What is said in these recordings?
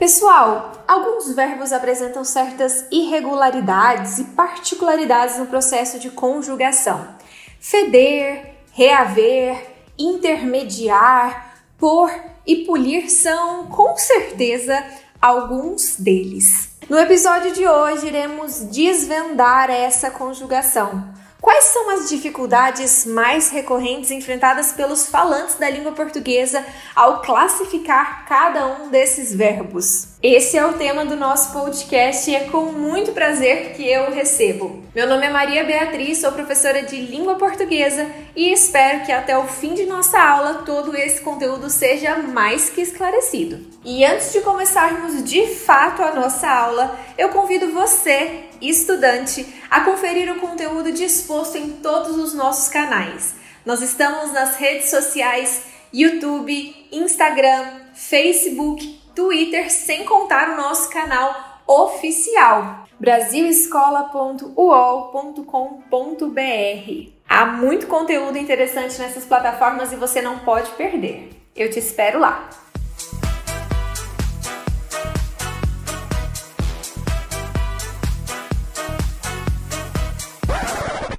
Pessoal, alguns verbos apresentam certas irregularidades e particularidades no processo de conjugação. Feder, reaver, intermediar, pôr e polir são, com certeza, alguns deles. No episódio de hoje, iremos desvendar essa conjugação. Quais são as dificuldades mais recorrentes enfrentadas pelos falantes da língua portuguesa ao classificar cada um desses verbos? Esse é o tema do nosso podcast e é com muito prazer que eu recebo. Meu nome é Maria Beatriz, sou professora de língua portuguesa e espero que até o fim de nossa aula todo esse conteúdo seja mais que esclarecido. E antes de começarmos de fato a nossa aula, eu convido você, estudante, a conferir o conteúdo disposto em todos os nossos canais. Nós estamos nas redes sociais YouTube, Instagram, Facebook Twitter, sem contar o nosso canal oficial brasilescola.uol.com.br. Há muito conteúdo interessante nessas plataformas e você não pode perder. Eu te espero lá.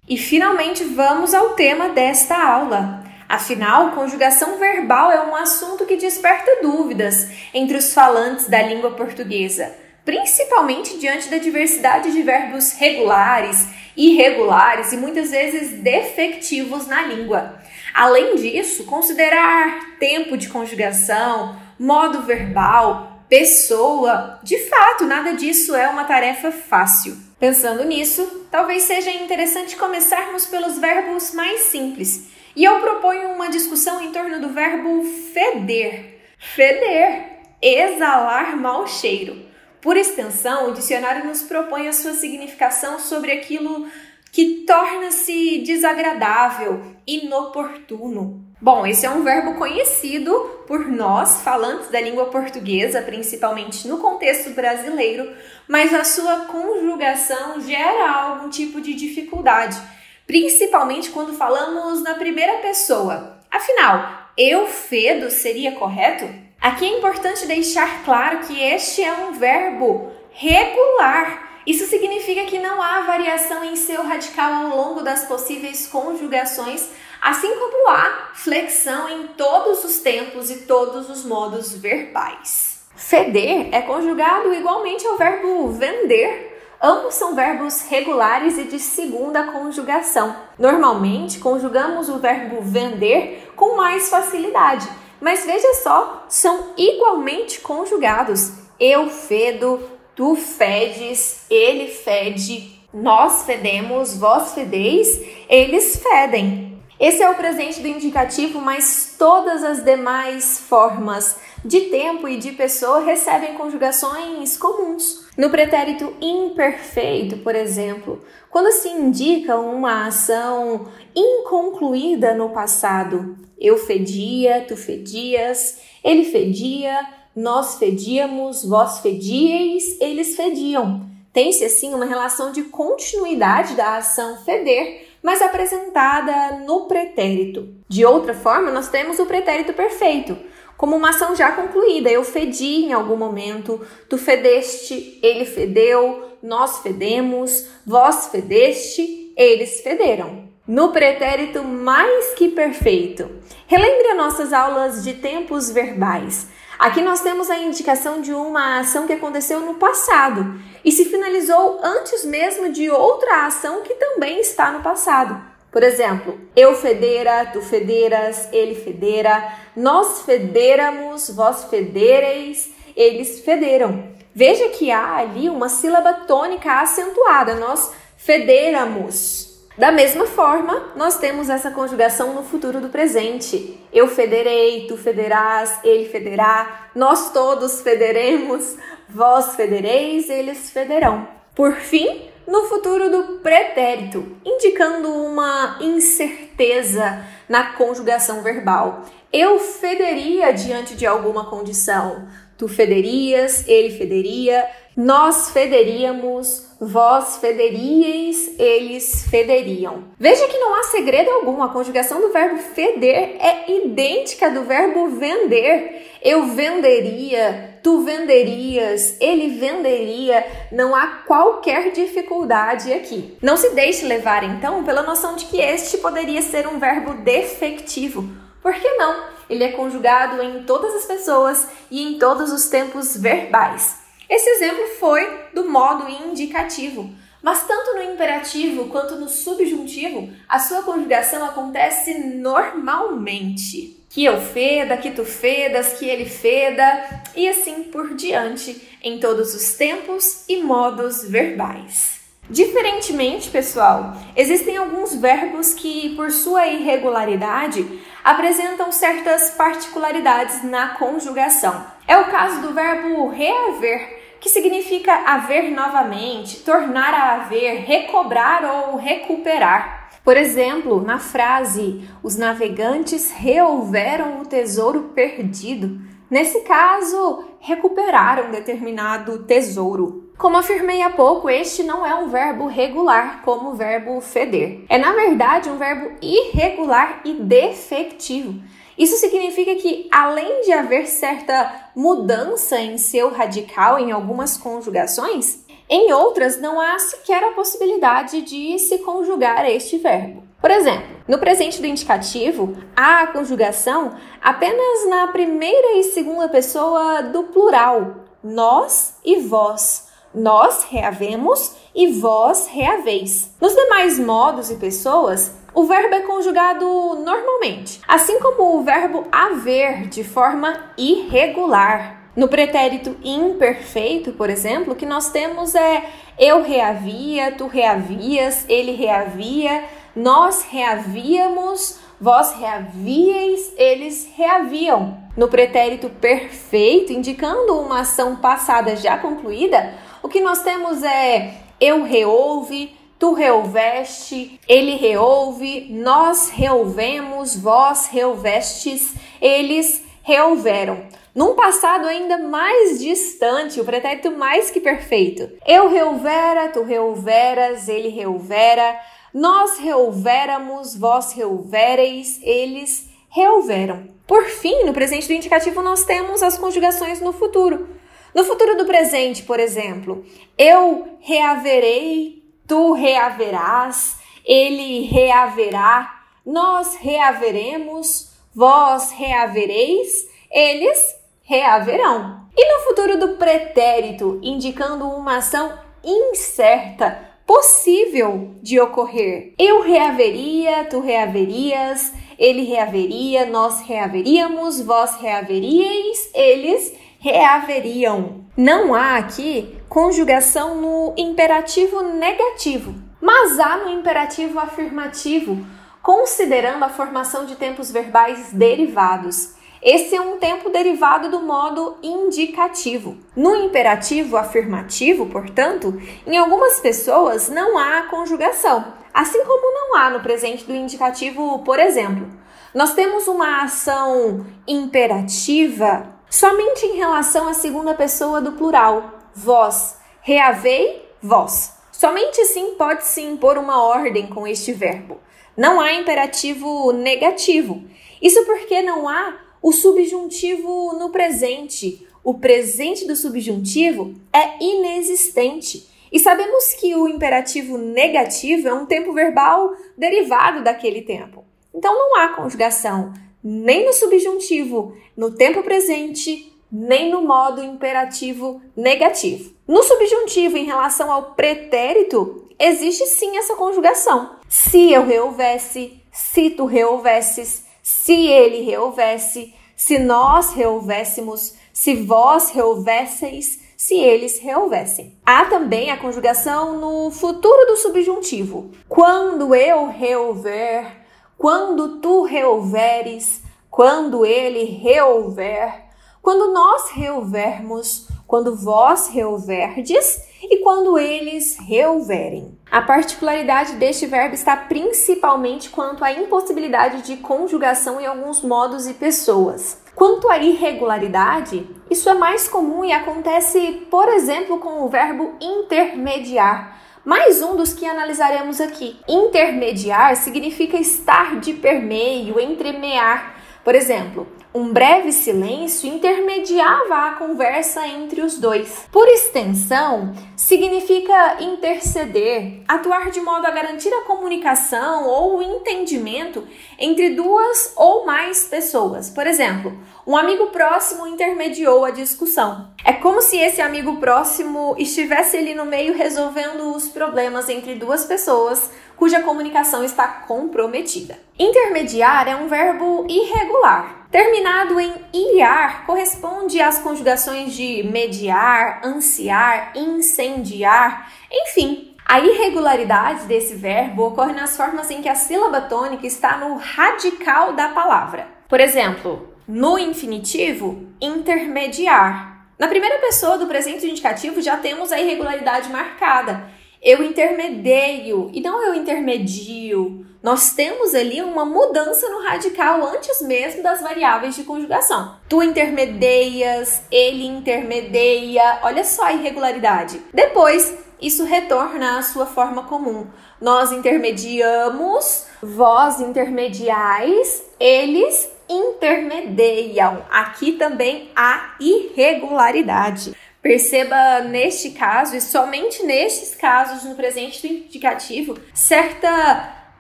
E finalmente vamos ao tema desta aula. Afinal, conjugação verbal é um assunto que desperta dúvidas entre os falantes da língua portuguesa, principalmente diante da diversidade de verbos regulares, irregulares e muitas vezes defectivos na língua. Além disso, considerar tempo de conjugação, modo verbal, pessoa, de fato, nada disso é uma tarefa fácil. Pensando nisso, talvez seja interessante começarmos pelos verbos mais simples e eu proponho uma discussão em torno do verbo feder. Feder, exalar mau cheiro. Por extensão, o dicionário nos propõe a sua significação sobre aquilo que torna-se desagradável, inoportuno. Bom, esse é um verbo conhecido por nós, falantes da língua portuguesa, principalmente no contexto brasileiro, mas a sua conjugação gera algum tipo de dificuldade principalmente quando falamos na primeira pessoa. Afinal, eu fedo seria correto? Aqui é importante deixar claro que este é um verbo regular. Isso significa que não há variação em seu radical ao longo das possíveis conjugações, assim como há flexão em todos os tempos e todos os modos verbais. Feder é conjugado igualmente ao verbo vender Ambos são verbos regulares e de segunda conjugação. Normalmente, conjugamos o verbo vender com mais facilidade, mas veja só, são igualmente conjugados. Eu fedo, tu fedes, ele fede, nós fedemos, vós fedeis, eles fedem. Esse é o presente do indicativo, mas todas as demais formas de tempo e de pessoa recebem conjugações comuns. No pretérito imperfeito, por exemplo, quando se indica uma ação inconcluída no passado, eu fedia, tu fedias, ele fedia, nós fedíamos, vós fedieis, eles fediam. Tem-se assim uma relação de continuidade da ação feder, mas apresentada no pretérito. De outra forma, nós temos o pretérito perfeito, como uma ação já concluída. Eu fedi em algum momento, tu fedeste, ele fedeu, nós fedemos, vós fedeste, eles federam. No pretérito mais que perfeito. Relembre nossas aulas de tempos verbais. Aqui nós temos a indicação de uma ação que aconteceu no passado e se finalizou antes mesmo de outra ação que também está no passado. Por exemplo, eu federa, tu federas, ele federa, nós federamos, vós federeis, eles federam. Veja que há ali uma sílaba tônica acentuada, nós federamos. Da mesma forma, nós temos essa conjugação no futuro do presente. Eu federei, tu federás, ele federá, nós todos federemos, vós federeis, eles federão. Por fim, no futuro do pretérito, indicando uma incerteza na conjugação verbal. Eu federia diante de alguma condição. Tu federias, ele federia, Nós federíamos, vós federíeis, eles federiam. Veja que não há segredo algum, a conjugação do verbo feder é idêntica do verbo vender. Eu venderia, tu venderias, ele venderia, não há qualquer dificuldade aqui. Não se deixe levar então pela noção de que este poderia ser um verbo defectivo. Por que não? Ele é conjugado em todas as pessoas e em todos os tempos verbais. Esse exemplo foi do modo indicativo, mas tanto no imperativo quanto no subjuntivo, a sua conjugação acontece normalmente. Que eu feda, que tu fedas, que ele feda, e assim por diante, em todos os tempos e modos verbais. Diferentemente, pessoal, existem alguns verbos que, por sua irregularidade, apresentam certas particularidades na conjugação. É o caso do verbo reaver, que significa haver novamente, tornar a haver, recobrar ou recuperar. Por exemplo, na frase os navegantes reouveram o tesouro perdido. Nesse caso, recuperaram determinado tesouro. Como afirmei há pouco, este não é um verbo regular como o verbo feder. É, na verdade, um verbo irregular e defectivo. Isso significa que, além de haver certa mudança em seu radical em algumas conjugações, em outras não há sequer a possibilidade de se conjugar este verbo. Por exemplo, no presente do indicativo, há a conjugação apenas na primeira e segunda pessoa do plural, nós e vós. Nós reavemos e vós reaveis. Nos demais modos e pessoas, o verbo é conjugado normalmente, assim como o verbo haver de forma irregular. No pretérito imperfeito, por exemplo, o que nós temos é eu reavia, tu reavias, ele reavia, nós reavíamos, vós reavíeis, eles reaviam. No pretérito perfeito, indicando uma ação passada já concluída, o que nós temos é eu reouve, tu reouveste, ele reouve, nós reouvemos, vós reouvestes, eles reouveram. Num passado ainda mais distante, o pretérito mais que perfeito. Eu reouvera, tu reouveras, ele reouvera, nós reouvéramos, vós reouvereis, eles reouveram. Por fim, no presente do indicativo, nós temos as conjugações no futuro. No futuro do presente, por exemplo, eu reaverei, tu reaverás, ele reaverá, nós reaveremos, vós reavereis, eles reaverão. E no futuro do pretérito, indicando uma ação incerta, possível de ocorrer. Eu reaveria, tu reaverias, ele reaveria, nós reaveríamos, vós reaveríeis, eles reaveriam. Não há aqui conjugação no imperativo negativo, mas há no imperativo afirmativo, considerando a formação de tempos verbais derivados. Esse é um tempo derivado do modo indicativo. No imperativo afirmativo, portanto, em algumas pessoas não há conjugação, assim como não há no presente do indicativo, por exemplo. Nós temos uma ação imperativa somente em relação à segunda pessoa do plural, vós, reavei, vós. Somente assim pode-se impor uma ordem com este verbo. Não há imperativo negativo. Isso porque não há o subjuntivo no presente. O presente do subjuntivo é inexistente. E sabemos que o imperativo negativo é um tempo verbal derivado daquele tempo. Então não há conjugação nem no subjuntivo no tempo presente nem no modo imperativo negativo. No subjuntivo, em relação ao pretérito, existe sim essa conjugação. Se eu rehouvesse, se tu rehouvesses, se ele rehouvesse, se nós rehouvéssemos, se vós rehouvesseis, se eles rehouvessem. Há também a conjugação no futuro do subjuntivo. Quando eu rehouver, quando tu rehouveres, quando ele rehouver, quando nós reouvermos, quando vós reouverdes e quando eles reouverem. A particularidade deste verbo está principalmente quanto à impossibilidade de conjugação em alguns modos e pessoas. Quanto à irregularidade, isso é mais comum e acontece, por exemplo, com o verbo intermediar. Mais um dos que analisaremos aqui. Intermediar significa estar de permeio, entremear. Por exemplo, um breve silêncio intermediava a conversa entre os dois. Por extensão, significa interceder, atuar de modo a garantir a comunicação ou o entendimento entre duas ou mais pessoas. Por exemplo, um amigo próximo intermediou a discussão. É como se esse amigo próximo estivesse ali no meio resolvendo os problemas entre duas pessoas cuja comunicação está comprometida. Intermediar é um verbo irregular. Terminado em iar, corresponde às conjugações de mediar, ansiar, incendiar, enfim. A irregularidade desse verbo ocorre nas formas em que a sílaba tônica está no radical da palavra. Por exemplo, no infinitivo, intermediar. Na primeira pessoa do presente indicativo já temos a irregularidade marcada. Eu intermedio e não eu intermedio. Nós temos ali uma mudança no radical antes mesmo das variáveis de conjugação. Tu intermedias, ele intermedia. Olha só a irregularidade. Depois, isso retorna à sua forma comum. Nós intermediamos, vós intermediais, eles intermediam. Aqui também há irregularidade. Perceba neste caso, e somente nestes casos no presente do indicativo, certa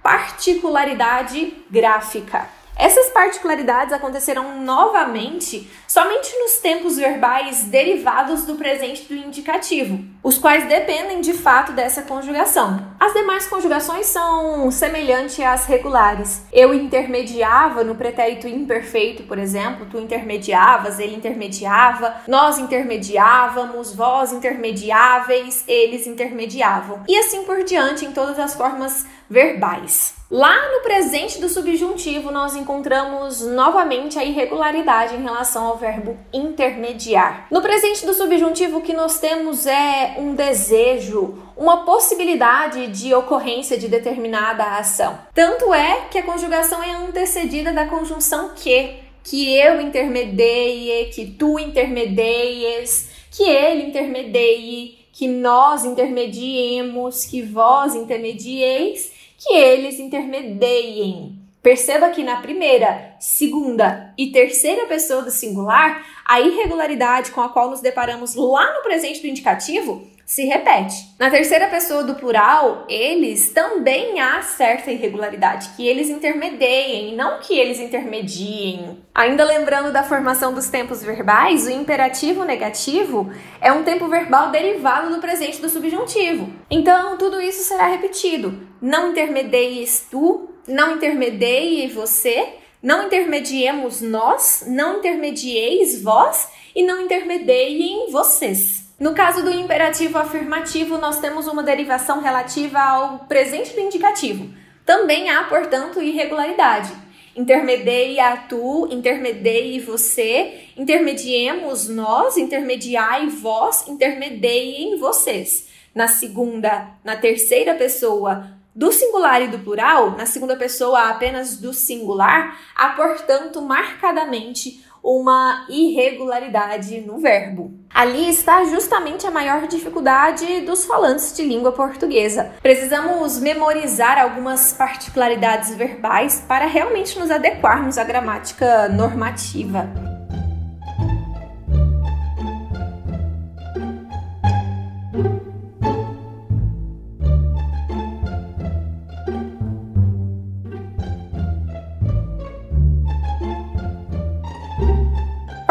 particularidade gráfica. Essas particularidades acontecerão novamente somente nos tempos verbais derivados do presente do indicativo, os quais dependem de fato dessa conjugação. As demais conjugações são semelhantes às regulares. Eu intermediava no pretérito imperfeito, por exemplo, tu intermediavas, ele intermediava, nós intermediávamos, vós intermediáveis, eles intermediavam. E assim por diante em todas as formas verbais. Lá no presente do subjuntivo, nós encontramos novamente a irregularidade em relação ao verbo intermediar. No presente do subjuntivo, o que nós temos é um desejo, uma possibilidade de ocorrência de determinada ação. Tanto é que a conjugação é antecedida da conjunção que, que eu intermedie, que tu intermedies, que ele intermedie, que nós intermediemos, que vós intermedieis que eles intermediem. Perceba que na primeira, segunda e terceira pessoa do singular, a irregularidade com a qual nos deparamos lá no presente do indicativo se repete. Na terceira pessoa do plural, eles também há certa irregularidade, que eles intermediem, não que eles intermediem. Ainda lembrando da formação dos tempos verbais, o imperativo negativo é um tempo verbal derivado do presente do subjuntivo. Então, tudo isso será repetido. Não intermedies tu, não intermedie você, não intermediemos nós, não intermedieis vós e não intermediem vocês. No caso do imperativo afirmativo, nós temos uma derivação relativa ao presente do indicativo. Também há, portanto, irregularidade. Intermedia tu, intermedie você, intermediemos nós, intermediai vós, intermediem vocês. Na segunda, na terceira pessoa do singular e do plural, na segunda pessoa apenas do singular, há, portanto, marcadamente uma irregularidade no verbo. Ali está justamente a maior dificuldade dos falantes de língua portuguesa. Precisamos memorizar algumas particularidades verbais para realmente nos adequarmos à gramática normativa.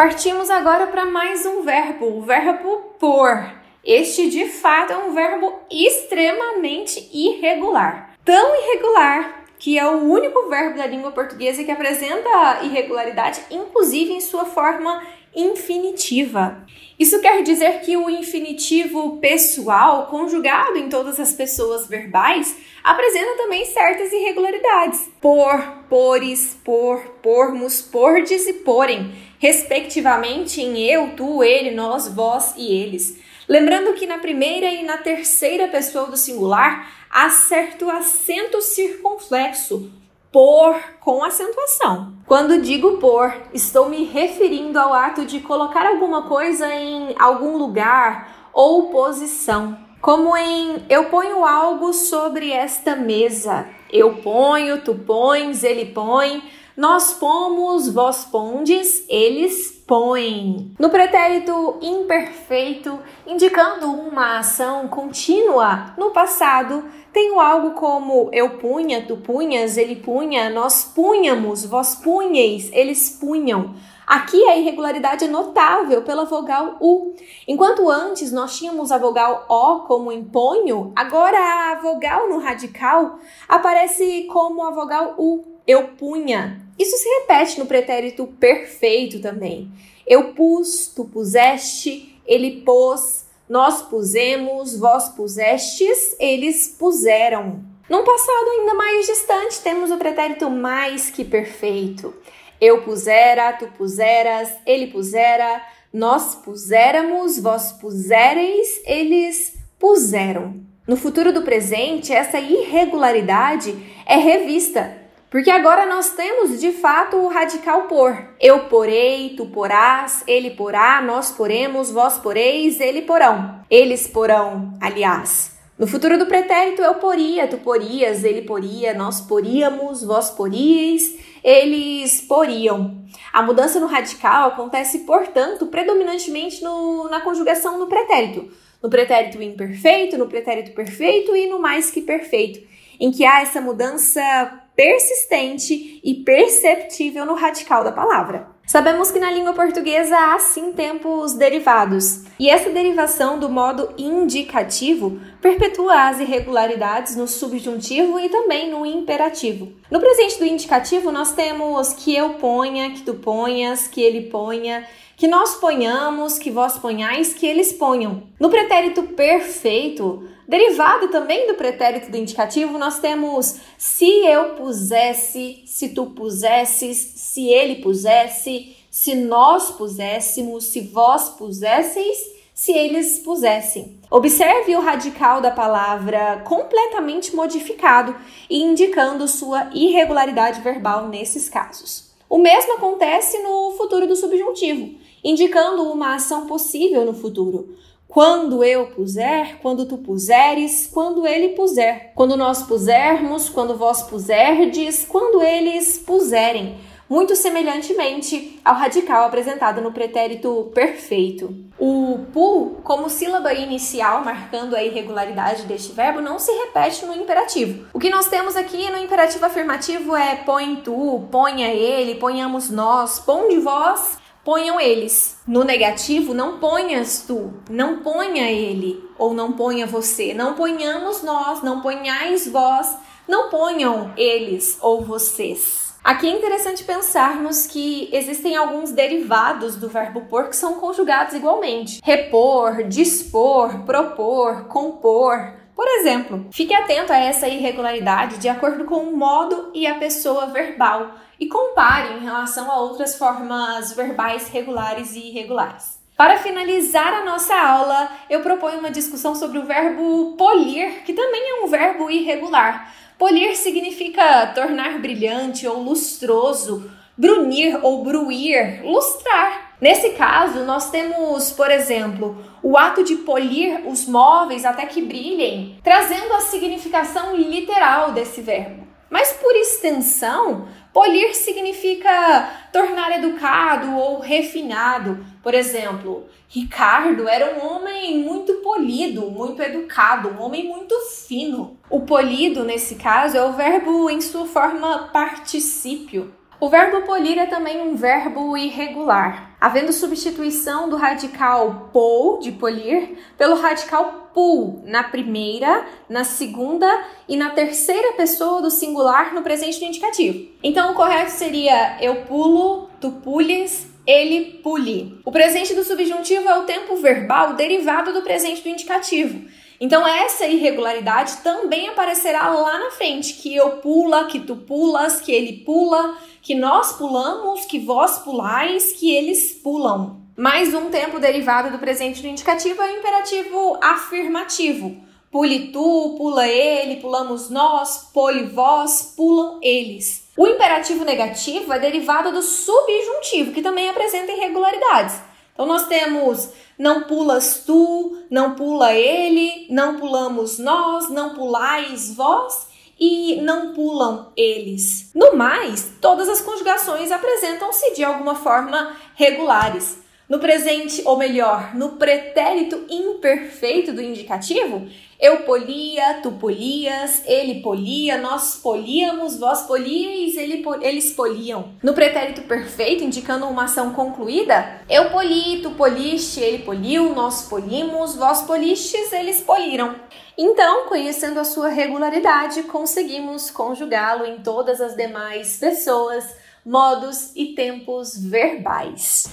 Partimos agora para mais um verbo, o verbo por. Este de fato é um verbo extremamente irregular. Tão irregular que é o único verbo da língua portuguesa que apresenta irregularidade, inclusive em sua forma infinitiva. Isso quer dizer que o infinitivo pessoal, conjugado em todas as pessoas verbais, apresenta também certas irregularidades. Por, pores, por, pormos, pordes e porem respectivamente em eu, tu, ele, nós, vós e eles. Lembrando que na primeira e na terceira pessoa do singular há certo acento circunflexo, por com acentuação. Quando digo por, estou me referindo ao ato de colocar alguma coisa em algum lugar ou posição. Como em eu ponho algo sobre esta mesa. Eu ponho, tu pões, ele põe, nós pomos, vós pondes, eles põem. No pretérito imperfeito, indicando uma ação contínua no passado, tenho algo como eu punha, tu punhas, ele punha, nós punhamos, vós punheis, eles punham. Aqui a irregularidade é notável pela vogal U. Enquanto antes nós tínhamos a vogal O como em ponho, agora a vogal no radical aparece como a vogal U. Eu punha. Isso se repete no pretérito perfeito também. Eu pus, tu puseste, ele pôs, nós pusemos, vós pusestes, eles puseram. Num passado ainda mais distante, temos o pretérito mais que perfeito. Eu pusera, tu puseras, ele pusera, nós puséramos, vós pusereis, eles puseram. No futuro do presente, essa irregularidade é revista porque agora nós temos de fato o radical por. Eu porei, tu porás, ele porá, nós poremos, vós poreis, ele porão. Eles porão, aliás. No futuro do pretérito, eu poria, tu porias, ele poria, nós poríamos, vós poríeis, eles poriam. A mudança no radical acontece, portanto, predominantemente no, na conjugação no pretérito. No pretérito imperfeito, no pretérito perfeito e no mais que perfeito, em que há essa mudança persistente e perceptível no radical da palavra. Sabemos que na língua portuguesa há sim tempos derivados, e essa derivação do modo indicativo perpetua as irregularidades no subjuntivo e também no imperativo. No presente do indicativo, nós temos que eu ponha, que tu ponhas, que ele ponha, que nós ponhamos, que vós ponhais, que eles ponham. No pretérito perfeito, Derivado também do pretérito do indicativo, nós temos se eu pusesse, se tu pusesses, se ele pusesse, se nós puséssemos, se vós pusesseis, se eles pusessem. Observe o radical da palavra completamente modificado e indicando sua irregularidade verbal nesses casos. O mesmo acontece no futuro do subjuntivo, indicando uma ação possível no futuro. Quando eu puser, quando tu puseres, quando ele puser. Quando nós pusermos, quando vós puserdes, quando eles puserem. Muito semelhantemente ao radical apresentado no pretérito perfeito. O pu, como sílaba inicial marcando a irregularidade deste verbo, não se repete no imperativo. O que nós temos aqui no imperativo afirmativo é põe tu, ponha ele, ponhamos nós, ponde vós, ponham eles. No negativo, não ponhas tu, não ponha ele ou não ponha você, não ponhamos nós, não ponhais vós, não ponham eles ou vocês. Aqui é interessante pensarmos que existem alguns derivados do verbo por que são conjugados igualmente: repor, dispor, propor, compor. Por exemplo, fique atento a essa irregularidade de acordo com o modo e a pessoa verbal e compare em relação a outras formas verbais regulares e irregulares. Para finalizar a nossa aula, eu proponho uma discussão sobre o verbo polir, que também é um verbo irregular. Polir significa tornar brilhante ou lustroso, brunir ou bruir, lustrar. Nesse caso, nós temos, por exemplo, o ato de polir os móveis até que brilhem, trazendo a significação literal desse verbo. Mas por extensão, polir significa tornar educado ou refinado. Por exemplo, Ricardo era um homem muito polido, muito educado, um homem muito fino. O polido, nesse caso, é o verbo em sua forma particípio. O verbo polir é também um verbo irregular, havendo substituição do radical pou, de polir, pelo radical pul, na primeira, na segunda e na terceira pessoa do singular no presente do indicativo. Então o correto seria eu pulo, tu pules, ele pule. O presente do subjuntivo é o tempo verbal derivado do presente do indicativo. Então essa irregularidade também aparecerá lá na frente, que eu pula, que tu pulas, que ele pula, que nós pulamos, que vós pulais, que eles pulam. Mais um tempo derivado do presente do indicativo é o imperativo afirmativo. Pule tu, pula ele, pulamos nós, pole vós, pulam eles. O imperativo negativo é derivado do subjuntivo, que também apresenta irregularidades. Então nós temos não pulas tu, não pula ele, não pulamos nós, não pulais vós e não pulam eles. No mais, todas as conjugações apresentam-se de alguma forma regulares. No presente, ou melhor, no pretérito imperfeito do indicativo, eu polia, tu polias, ele polia, nós políamos, vós políeis, ele, eles poliam. No pretérito perfeito, indicando uma ação concluída, eu poli, tu poliste, ele poliu, nós polimos, vós polistes, eles poliram. Então, conhecendo a sua regularidade, conseguimos conjugá-lo em todas as demais pessoas, modos e tempos verbais.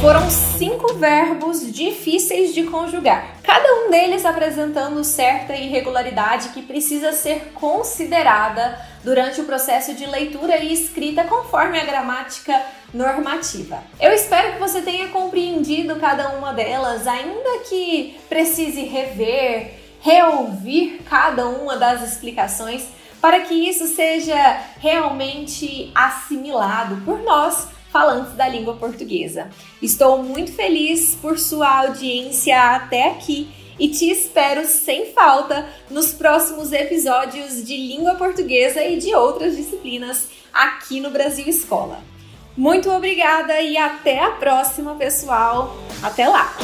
Foram cinco verbos difíceis de conjugar, cada um deles apresentando certa irregularidade que precisa ser considerada durante o processo de leitura e escrita conforme a gramática normativa. Eu espero que você tenha compreendido cada uma delas, ainda que precise rever, reouvir cada uma das explicações para que isso seja realmente assimilado por nós falantes da língua portuguesa. Estou muito feliz por sua audiência até aqui e te espero sem falta nos próximos episódios de língua portuguesa e de outras disciplinas aqui no Brasil Escola. Muito obrigada e até a próxima, pessoal. Até lá!